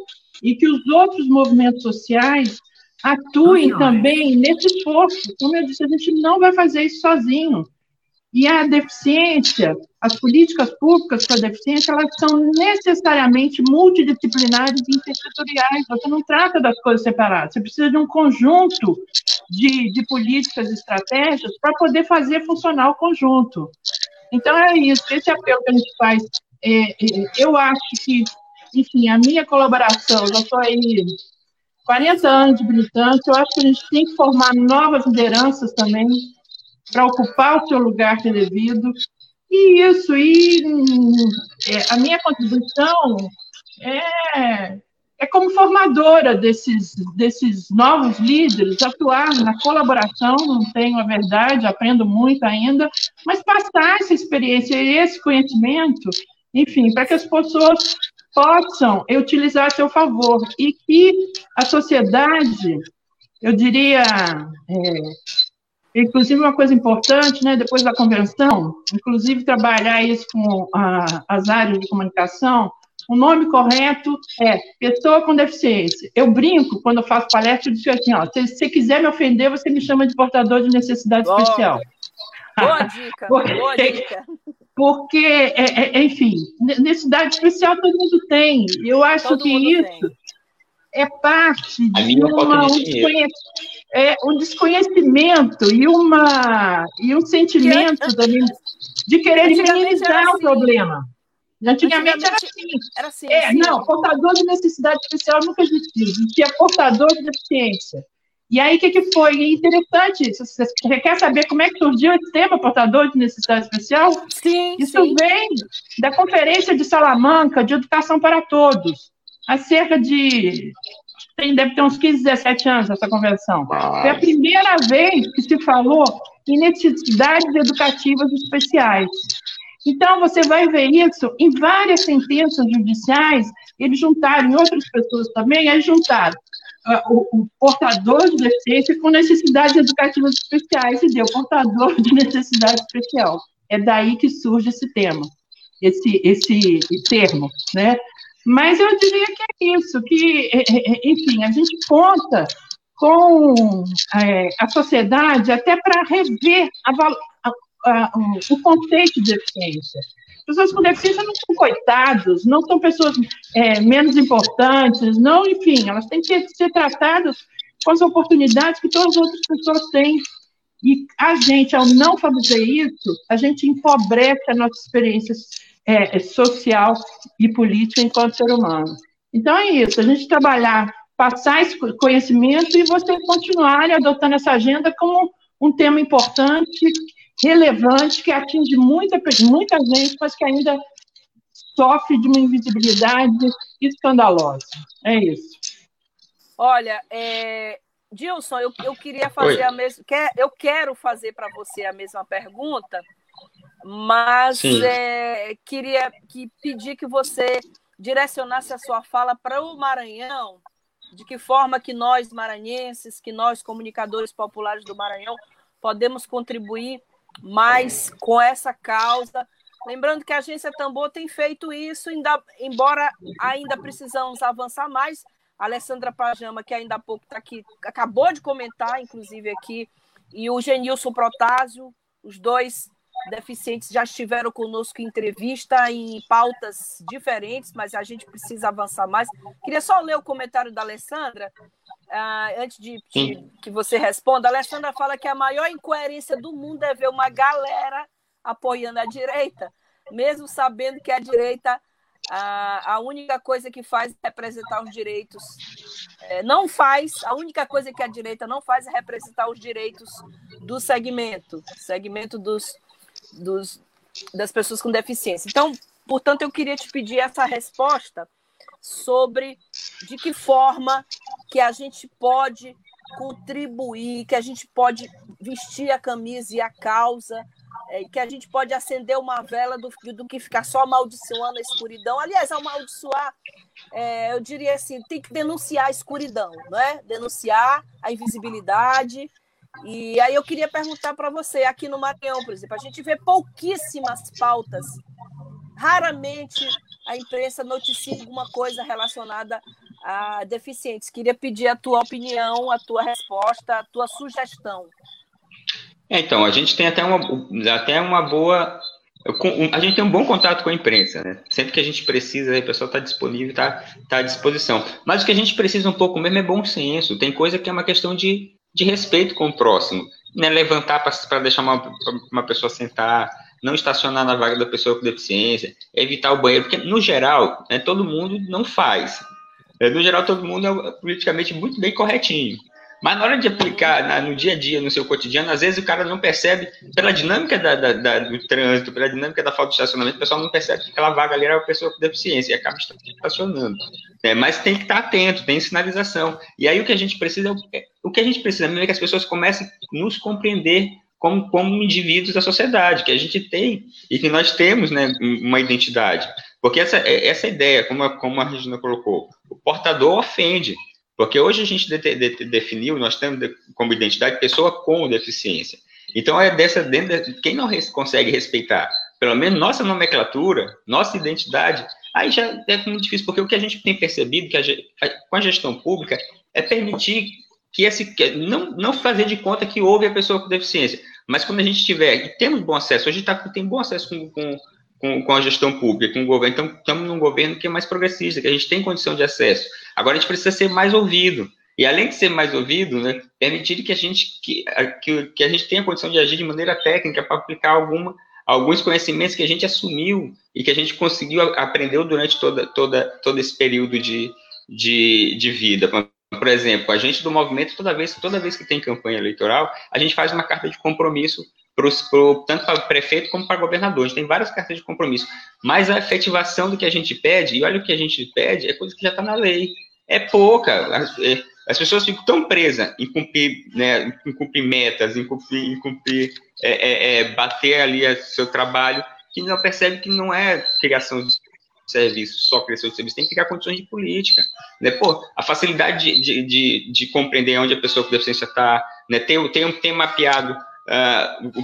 e que os outros movimentos sociais atuem também nesse esforço. Como eu disse, a gente não vai fazer isso sozinho. E a deficiência, as políticas públicas para a deficiência, elas são necessariamente multidisciplinares e intersetoriais. Você não trata das coisas separadas. Você precisa de um conjunto de, de políticas e estratégias para poder fazer funcionar o conjunto. Então, é isso. Esse apelo que a gente faz. É, é, eu acho que, enfim, a minha colaboração, já estou aí 40 anos de militância, eu acho que a gente tem que formar novas lideranças também para ocupar o seu lugar que é devido. E isso, e é, a minha contribuição é, é como formadora desses, desses novos líderes, atuar na colaboração, não tenho a verdade, aprendo muito ainda, mas passar essa experiência e esse conhecimento, enfim, para que as pessoas possam utilizar a seu favor e que a sociedade, eu diria, é, inclusive uma coisa importante, né, depois da convenção, inclusive trabalhar isso com a, as áreas de comunicação, o nome correto é pessoa com deficiência. Eu brinco quando eu faço palestra, eu digo assim, ó, se você quiser me ofender, você me chama de portador de necessidade boa. especial. Boa dica, boa dica porque, é, é, enfim, necessidade especial todo mundo tem. Eu acho todo que isso tem. é parte de uma, um, é, um, desconhecimento e, uma, e um sentimento também de querer minimizar assim. o problema. Antigamente, Antigamente, era assim. Era assim, é. Não, portador de necessidade especial nunca existiu. Existia portador de deficiência. E aí, o que, que foi? interessante, você quer saber como é que surgiu esse tema, portador de necessidade especial? Sim, Isso sim. vem da Conferência de Salamanca de Educação para Todos, há cerca de, tem, deve ter uns 15, 17 anos essa convenção. Foi a primeira vez que se falou em necessidades educativas especiais. Então, você vai ver isso em várias sentenças judiciais, eles juntaram, e outras pessoas também, aí juntaram o, o, portador de deficiência com necessidades educativas especiais e deu portador de necessidade especial. É daí que surge esse tema, esse, esse termo, né? Mas eu diria que é isso, que, é, é, é, enfim, a gente conta com é, a sociedade até para rever a, a, a, o conceito de deficiência pessoas com deficiência não são coitados, não são pessoas é, menos importantes, não, enfim, elas têm que ser tratadas com as oportunidades que todas as outras pessoas têm. E a gente, ao não fazer isso, a gente empobrece a nossa experiência é, social e política enquanto ser humano. Então é isso, a gente trabalhar, passar esse conhecimento e você continuar adotando essa agenda como um tema importante relevante que atinge muita, muita gente, mas que ainda sofre de uma invisibilidade escandalosa. É isso. Olha, é... Dilson, eu, eu queria fazer Oi. a mesma. Eu quero fazer para você a mesma pergunta, mas é, queria que, pedir que você direcionasse a sua fala para o Maranhão, de que forma que nós maranhenses, que nós comunicadores populares do Maranhão, podemos contribuir mas com essa causa. Lembrando que a agência Tambor tem feito isso, ainda, embora ainda precisamos avançar mais. A Alessandra Pajama, que ainda há pouco está aqui, acabou de comentar, inclusive aqui, e o Genilson Protásio, os dois deficientes já estiveram conosco em entrevista em pautas diferentes, mas a gente precisa avançar mais. Queria só ler o comentário da Alessandra, uh, antes de, de, que você responda. A Alessandra fala que a maior incoerência do mundo é ver uma galera apoiando a direita, mesmo sabendo que a direita a, a única coisa que faz é representar os direitos. É, não faz, a única coisa que a direita não faz é representar os direitos do segmento, segmento dos, dos, das pessoas com deficiência. Então, portanto, eu queria te pedir essa resposta sobre de que forma que a gente pode contribuir, que a gente pode vestir a camisa e a causa é, que a gente pode acender uma vela do, do que ficar só amaldiçoando a escuridão. Aliás, amaldiçoar, é, eu diria assim, tem que denunciar a escuridão, não é? Denunciar a invisibilidade. E aí eu queria perguntar para você, aqui no Maranhão, por exemplo, a gente vê pouquíssimas pautas, raramente a imprensa noticia alguma coisa relacionada a deficientes. Queria pedir a tua opinião, a tua resposta, a tua sugestão. É, então, a gente tem até uma, até uma boa. A gente tem um bom contato com a imprensa, né? Sempre que a gente precisa, a pessoa está disponível, está tá à disposição. Mas o que a gente precisa um pouco mesmo é bom senso. Tem coisa que é uma questão de, de respeito com o próximo. Né? Levantar para deixar uma, uma pessoa sentar, não estacionar na vaga da pessoa com deficiência, evitar o banheiro, porque, no geral, né, todo mundo não faz. É, no geral, todo mundo é politicamente muito bem corretinho. Mas na hora de aplicar no dia a dia, no seu cotidiano, às vezes o cara não percebe, pela dinâmica da, da, da, do trânsito, pela dinâmica da falta de estacionamento, o pessoal não percebe que aquela vaga ali era uma pessoa com deficiência e acaba estacionando. É, mas tem que estar atento, tem sinalização. E aí o que a gente precisa, é, o que a gente precisa é que as pessoas comecem a nos compreender como, como indivíduos da sociedade, que a gente tem e que nós temos né, uma identidade. Porque essa, essa ideia, como a, como a Regina colocou, o portador ofende. Porque hoje a gente de, de, definiu, nós temos como identidade pessoa com deficiência. Então é dessa dentro de, quem não res, consegue respeitar, pelo menos nossa nomenclatura, nossa identidade, aí já é muito difícil, porque o que a gente tem percebido que a, com a gestão pública é permitir que esse não, não fazer de conta que houve a pessoa com deficiência, mas quando a gente tiver e temos bom acesso, hoje tá, tem bom acesso com, com, com, com a gestão pública, com o governo, então estamos num governo que é mais progressista, que a gente tem condição de acesso. Agora a gente precisa ser mais ouvido. E além de ser mais ouvido, né, permitir que a gente que, que, que a gente tenha condição de agir de maneira técnica para aplicar alguma alguns conhecimentos que a gente assumiu e que a gente conseguiu aprendeu durante toda, toda, todo esse período de, de, de vida. Por exemplo, a gente do movimento, toda vez, toda vez que tem campanha eleitoral, a gente faz uma carta de compromisso pros, pro, tanto para prefeito como para governador. A gente tem várias cartas de compromisso. Mas a efetivação do que a gente pede, e olha o que a gente pede, é coisa que já está na lei. É pouca. As, é, as, pessoas ficam tão presas em cumprir, né, em cumprir metas, em cumprir, em cumprir é, é, é bater ali o seu trabalho, que não percebe que não é criação de serviço, só criação de serviço, tem que criar condições de política. Né? Pô, a facilidade de, de, de, compreender onde a pessoa com deficiência está, né? ter, ter, ter mapeado uh,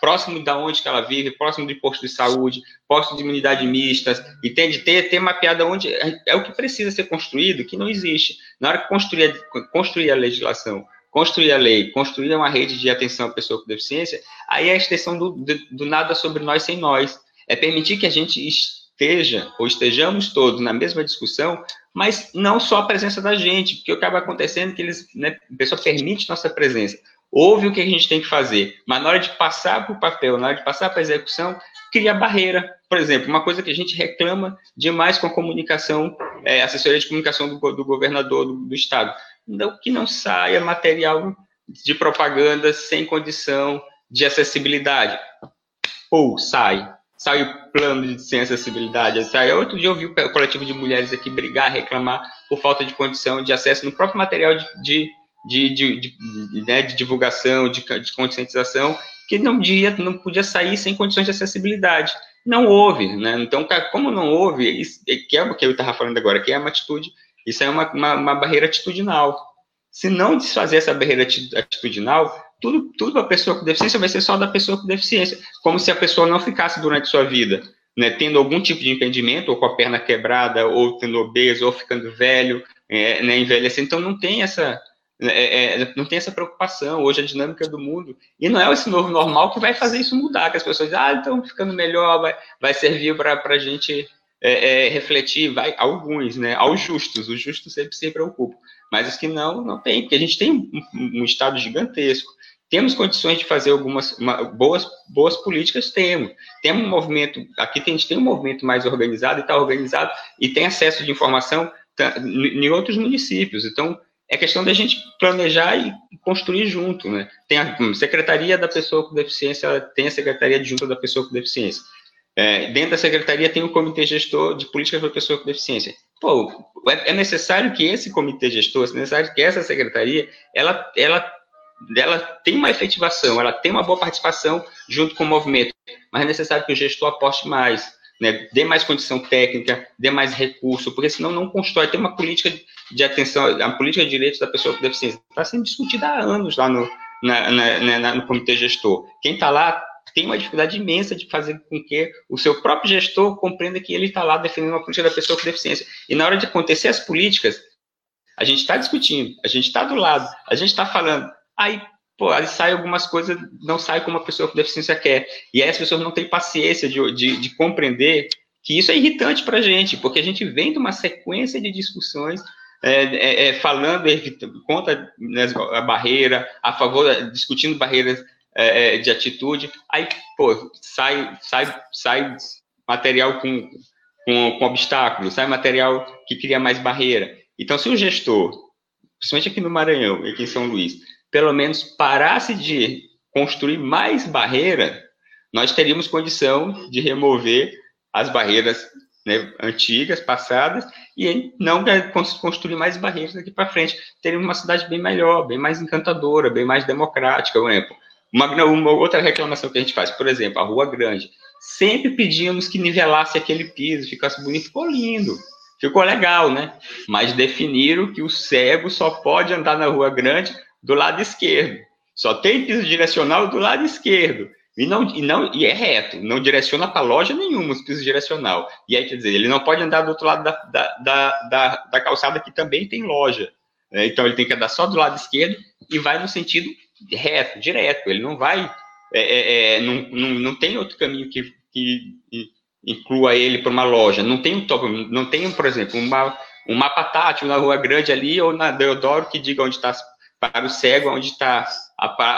próximo da onde que ela vive, próximo de posto de saúde, posto de imunidade mistas, e tem de ter, ter mapeado onde é o que precisa ser construído, que não existe. Na hora que construir, construir a legislação, construir a lei, construir uma rede de atenção à pessoa com deficiência, aí é a extensão do, do, do nada sobre nós sem nós. É permitir que a gente esteja ou estejamos todos na mesma discussão, mas não só a presença da gente, porque acaba acontecendo é que eles, né, a pessoa permite nossa presença ouve o que a gente tem que fazer, mas na hora de passar para o papel, na hora de passar para a execução, cria barreira. Por exemplo, uma coisa que a gente reclama demais com a comunicação, é, assessoria de comunicação do, do governador do, do, estado, não, que não saia material de propaganda sem condição de acessibilidade. Ou sai, sai o plano de acessibilidade, sai. Outro dia eu vi o coletivo de mulheres aqui brigar, reclamar por falta de condição de acesso no próprio material de, de de, de, de, né, de divulgação, de, de conscientização, que não, dia, não podia sair sem condições de acessibilidade. Não houve, né? Então, como não houve, isso, é, que é o que eu estava falando agora, que é uma atitude, isso é uma, uma, uma barreira atitudinal. Se não desfazer essa barreira atitudinal, tudo, tudo a pessoa com deficiência vai ser só da pessoa com deficiência, como se a pessoa não ficasse durante sua vida, né, tendo algum tipo de impedimento, ou com a perna quebrada, ou tendo obeso, ou ficando velho, é, né, envelhecendo. Então, não tem essa, é, é, não tem essa preocupação. Hoje a dinâmica do mundo. E não é esse novo normal que vai fazer isso mudar, que as pessoas ah, estão ficando melhor, vai, vai servir para a gente é, é, refletir. Vai, alguns, né? Aos justos. Os justos sempre se preocupam. Mas os que não, não tem, porque a gente tem um, um Estado gigantesco. Temos condições de fazer algumas uma, boas, boas políticas? Temos. Temos um movimento, aqui a gente tem um movimento mais organizado e está organizado e tem acesso de informação tá, em outros municípios. Então, é questão da gente planejar e construir junto, né? Tem a Secretaria da Pessoa com Deficiência, tem a Secretaria de Junta da Pessoa com Deficiência. É, dentro da Secretaria tem o Comitê Gestor de Políticas para Pessoa com Deficiência. Pô, é, é necessário que esse Comitê Gestor, é necessário que essa Secretaria, ela, ela ela tem uma efetivação, ela tem uma boa participação junto com o movimento, mas é necessário que o gestor aposte mais, né, dê mais condição técnica, dê mais recurso, porque senão não constrói. Tem uma política de atenção, a política de direitos da pessoa com deficiência está sendo discutida há anos lá no, na, na, na, no comitê gestor. Quem está lá tem uma dificuldade imensa de fazer com que o seu próprio gestor compreenda que ele está lá defendendo uma política da pessoa com deficiência. E na hora de acontecer as políticas, a gente está discutindo, a gente está do lado, a gente está falando, aí, pô, aí sai algumas coisas, não sai como a pessoa com deficiência quer. E aí as pessoas não têm paciência de, de, de compreender que isso é irritante para a gente, porque a gente vem de uma sequência de discussões é, é, é, falando contra né, a barreira, a favor, discutindo barreiras é, é, de atitude, aí, pô, sai, sai, sai material com, com, com obstáculos, sai material que cria mais barreira. Então, se o gestor, principalmente aqui no Maranhão e aqui em São Luís, pelo menos parasse de construir mais barreira, nós teríamos condição de remover as barreiras né, antigas, passadas, e não construir mais barreiras daqui para frente. Teríamos uma cidade bem melhor, bem mais encantadora, bem mais democrática, por exemplo. Uma, uma outra reclamação que a gente faz, por exemplo, a Rua Grande. Sempre pedíamos que nivelasse aquele piso, ficasse bonito, ficou lindo. Ficou legal, né? Mas definiram que o cego só pode andar na rua grande do lado esquerdo. Só tem piso direcional do lado esquerdo. E não, e não e é reto, não direciona para loja nenhuma os pisos direcional. E aí, quer dizer, ele não pode andar do outro lado da, da, da, da, da calçada que também tem loja. Né? Então ele tem que andar só do lado esquerdo e vai no sentido reto, direto. Ele não vai. É, é, é não, não, não tem outro caminho que, que inclua ele para uma loja. Não tem, não tem, por exemplo, uma, um mapa tátil na Rua Grande ali ou na Deodoro que diga onde está para o cego, onde está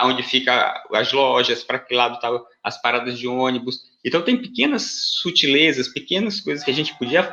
onde fica as lojas, para que lado estão tá as paradas de ônibus. Então tem pequenas sutilezas, pequenas coisas que a gente podia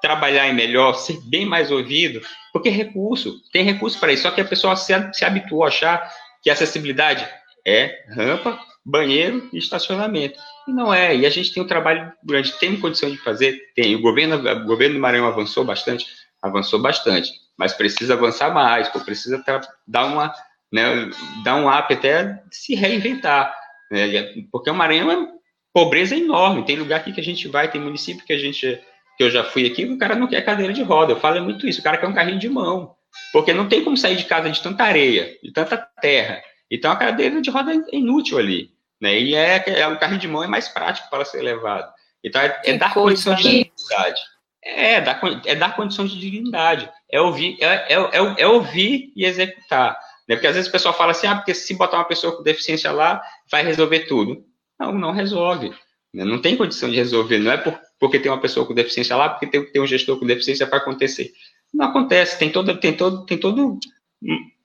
trabalhar em melhor, ser bem mais ouvido, porque recurso, tem recurso para isso, só que a pessoa se, se habituou a achar que acessibilidade é rampa, banheiro e estacionamento. E não é, e a gente tem um trabalho grande, tem condição de fazer, tem. O governo, o governo do Maranhão avançou bastante, avançou bastante, mas precisa avançar mais, precisa dar uma, né, dar um up até se reinventar, né, porque o Maranhão é pobreza enorme, tem lugar aqui que a gente vai, tem município que a gente, que eu já fui aqui, o cara não quer cadeira de roda, eu falo muito isso, o cara quer um carrinho de mão, porque não tem como sair de casa de tanta areia, de tanta terra, então a cadeira de roda é inútil ali, né? E é, é um carrinho de mão é mais prático para ser levado. Então é, é dar condição de dignidade. É, é, dar, é dar condição de dignidade. É ouvir, é, é, é, é ouvir e executar. Né? Porque às vezes o pessoal fala assim, ah, porque se botar uma pessoa com deficiência lá, vai resolver tudo. Não, não resolve. Né? Não tem condição de resolver. Não é por, porque tem uma pessoa com deficiência lá, porque tem, tem um gestor com deficiência para acontecer. Não acontece. Tem todo, tem todo, tem todo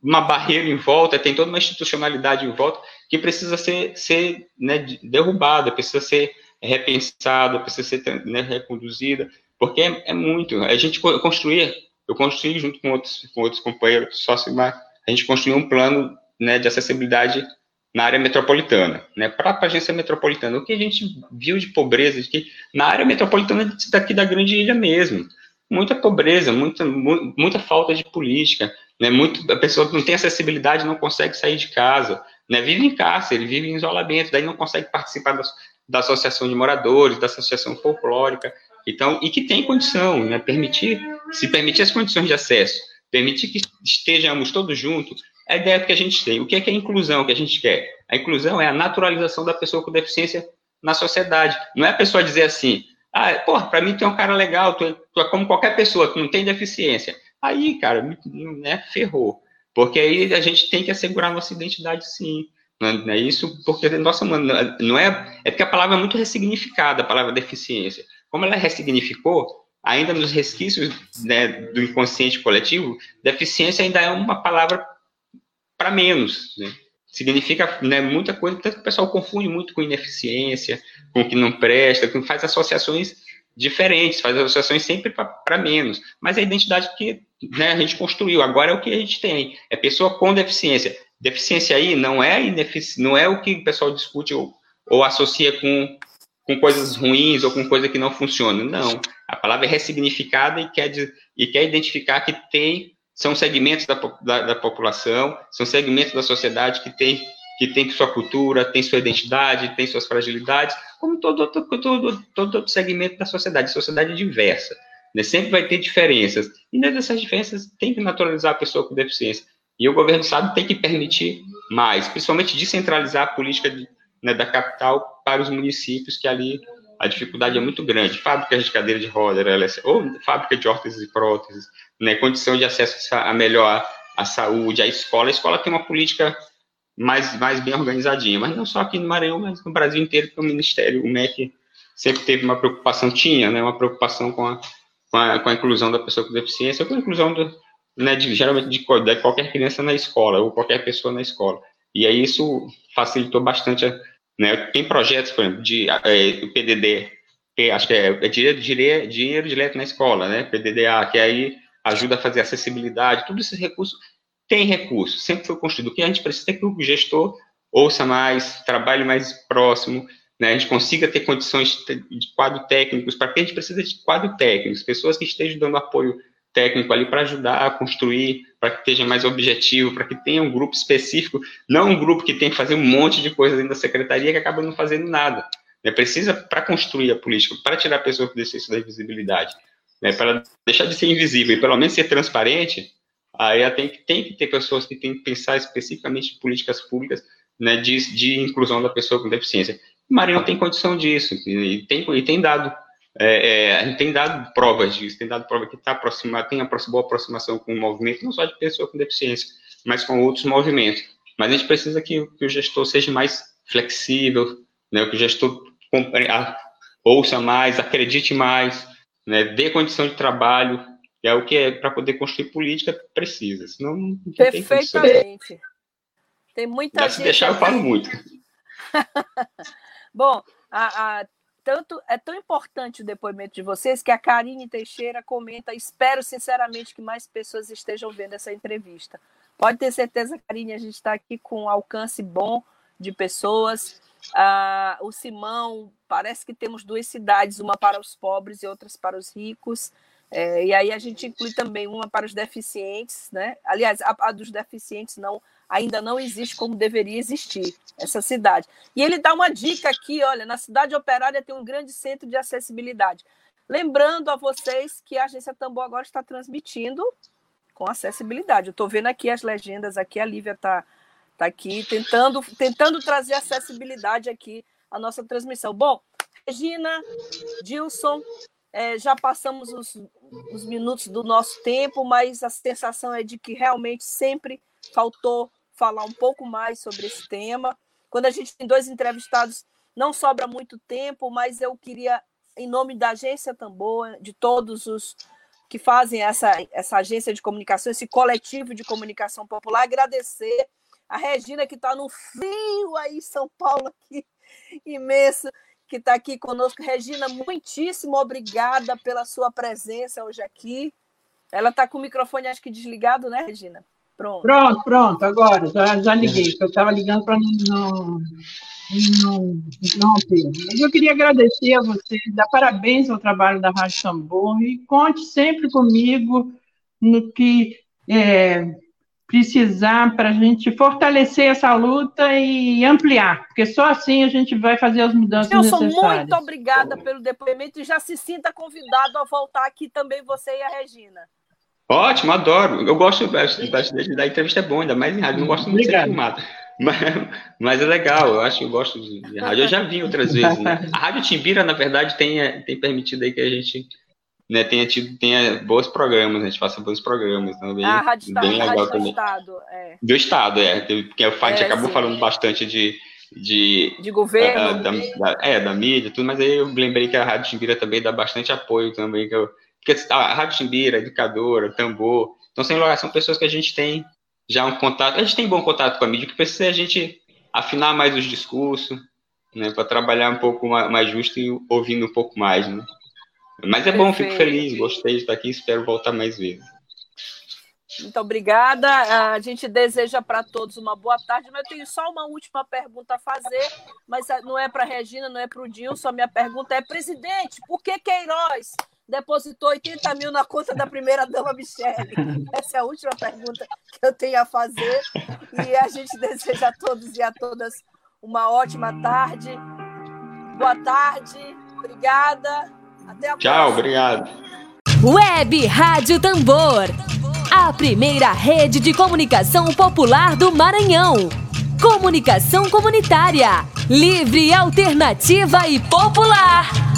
uma barreira em volta, tem toda uma institucionalidade em volta que precisa ser, ser né, derrubada, precisa ser repensada, precisa ser né, reconduzida, porque é, é, muito. A gente construir, eu construí junto com outros, com outros companheiros, sócios, a gente construiu um plano né, de acessibilidade na área metropolitana, né, para a agência metropolitana. O que a gente viu de pobreza, de que na área metropolitana daqui da grande ilha mesmo, muita pobreza, muita, muita falta de política, né? Muito, a pessoa não tem acessibilidade, não consegue sair de casa, né? Vive em cárcere, vive em isolamento, daí não consegue participar da, da associação de moradores, da associação folclórica, então, e que tem condição, né? Permitir, se permitir as condições de acesso, permitir que estejamos todos juntos, é a ideia que a gente tem. O que é, que é a inclusão que a gente quer? A inclusão é a naturalização da pessoa com deficiência na sociedade. Não é a pessoa dizer assim, ah, porra, para mim tu é um cara legal, tu é, tu é como qualquer pessoa, tu não tem deficiência. Aí, cara, né, ferrou. Porque aí a gente tem que assegurar nossa identidade, sim. Não é isso porque, nossa, não é. É porque a palavra é muito ressignificada, a palavra deficiência. Como ela ressignificou, ainda nos resquícios né, do inconsciente coletivo, deficiência ainda é uma palavra para menos. Né? Significa né, muita coisa, tanto que o pessoal confunde muito com ineficiência, com o que não presta, com faz associações diferentes, faz associações sempre para menos. Mas a identidade que né, a gente construiu, agora é o que a gente tem. É pessoa com deficiência. Deficiência aí não é, não é o que o pessoal discute ou, ou associa com, com coisas ruins ou com coisa que não funciona. Não. A palavra é ressignificada e quer, e quer identificar que tem são segmentos da, da, da população, são segmentos da sociedade que tem que tem sua cultura, tem sua identidade, tem suas fragilidades, como todo, todo, todo, todo outro segmento da sociedade. Sociedade diversa. Né? Sempre vai ter diferenças. E nessas diferenças tem que naturalizar a pessoa com deficiência. E o governo Estado tem que permitir mais, principalmente descentralizar a política de, né, da capital para os municípios, que ali a dificuldade é muito grande. Fábricas de cadeira de roda, ou fábrica de órteses e próteses, né, condição de acesso a melhor à saúde, à escola. A escola tem uma política mais, mais bem organizadinha, mas não só aqui no Maranhão, mas no Brasil inteiro, porque o Ministério, o MEC, sempre teve uma preocupação, tinha, né, uma preocupação com a, com a, com a inclusão da pessoa com deficiência, com a inclusão, do, né, de, geralmente, de, de qualquer criança na escola, ou qualquer pessoa na escola. E aí isso facilitou bastante, né, tem projetos, por exemplo, de é, PDD, que acho que é, é dinheiro, dinheiro, dinheiro direto na escola, né, PDDA, que aí ajuda a fazer acessibilidade, todos esses recursos. Tem recurso, sempre foi construído. O que a gente precisa é que o gestor ouça mais, trabalhe mais próximo, né? a gente consiga ter condições de quadro técnicos, para que a gente precisa de quadro técnicos, pessoas que estejam dando apoio técnico ali para ajudar a construir, para que esteja mais objetivo, para que tenha um grupo específico, não um grupo que tem que fazer um monte de coisas dentro da secretaria que acaba não fazendo nada. Né? Precisa, para construir a política, para tirar a pessoa deixa isso da invisibilidade, né? para deixar de ser invisível e pelo menos ser transparente, Aí tem que, tem que ter pessoas que têm que pensar especificamente em políticas públicas né, de, de inclusão da pessoa com deficiência. O tem condição disso, e tem, e tem dado é, é, tem dado provas disso, tem dado prova que está aproximado, tem boa aproximação com o movimento, não só de pessoa com deficiência, mas com outros movimentos. Mas a gente precisa que, que o gestor seja mais flexível, né, que o gestor ouça mais, acredite mais, né, dê condição de trabalho, é o que é para poder construir política precisa, senão não Perfeitamente. Tem, tem muita gente. Se deixar, eu falo muito. Bom, a, a, tanto é tão importante o depoimento de vocês que a Karine Teixeira comenta: espero sinceramente que mais pessoas estejam vendo essa entrevista. Pode ter certeza, Karine, a gente está aqui com um alcance bom de pessoas. Ah, o Simão, parece que temos duas cidades, uma para os pobres e outras para os ricos. É, e aí a gente inclui também uma para os deficientes, né? Aliás, a, a, dos deficientes não ainda não existe como deveria existir essa cidade. E ele dá uma dica aqui, olha, na cidade operária tem um grande centro de acessibilidade. Lembrando a vocês que a agência Tambor agora está transmitindo com acessibilidade. Eu estou vendo aqui as legendas aqui, a Lívia está tá aqui tentando tentando trazer acessibilidade aqui à nossa transmissão. Bom, Regina, Dilson, é, já passamos os, os minutos do nosso tempo, mas a sensação é de que realmente sempre faltou falar um pouco mais sobre esse tema. Quando a gente tem dois entrevistados, não sobra muito tempo, mas eu queria, em nome da Agência Tambor, de todos os que fazem essa, essa agência de comunicação, esse coletivo de comunicação popular, agradecer a Regina, que está no frio aí São Paulo, aqui, imenso, que está aqui conosco. Regina, muitíssimo obrigada pela sua presença hoje aqui. Ela está com o microfone, acho que desligado, né, Regina? Pronto. Pronto, pronto, agora, já, já liguei, eu estava ligando para não, não, não ter. Mas eu queria agradecer a você, dar parabéns ao trabalho da Rádio Tambor e conte sempre comigo no que é, precisar para a gente fortalecer essa luta e ampliar, porque só assim a gente vai fazer as mudanças Eu necessárias. Eu sou muito obrigada pelo depoimento e já se sinta convidado a voltar aqui também você e a Regina. Ótimo, adoro. Eu gosto bastante da entrevista é bom, ainda mais em rádio. Não gosto muito Obrigado. de ser filmado. Mas, mas, é legal, eu acho que eu gosto de, rádio. Eu já vi outras vezes. Né? A Rádio Timbira, na verdade, tem, tem permitido aí que a gente né, tenha tido tenha bons programas, a gente faça bons programas. Então, bem, a Rádio, bem legal Rádio também. do Estado, é. Do Estado, é. Porque o Fight é, acabou sim. falando bastante de. De, de governo. Da, da, é, da mídia, tudo, mas aí eu lembrei que a Rádio Timbira também dá bastante apoio também. Que eu, porque a Rádio Timbira, Educadora, Tambor. Então, sem lugar, são pessoas que a gente tem já um contato. A gente tem bom contato com a mídia, que precisa a gente afinar mais os discursos, né, para trabalhar um pouco mais, justo e ouvindo um pouco mais, né? Mas é bom, fico feliz, gostei de estar aqui, espero voltar mais vezes. Muito obrigada. A gente deseja para todos uma boa tarde, mas eu tenho só uma última pergunta a fazer, mas não é para a Regina, não é para o Dilson. A minha pergunta é: presidente, por que Queiroz depositou 80 mil na conta da primeira-dama Michele? Essa é a última pergunta que eu tenho a fazer. E a gente deseja a todos e a todas uma ótima tarde. Boa tarde. Obrigada. Até a Tchau, próxima. obrigado. Web Rádio Tambor. A primeira rede de comunicação popular do Maranhão. Comunicação comunitária. Livre, alternativa e popular.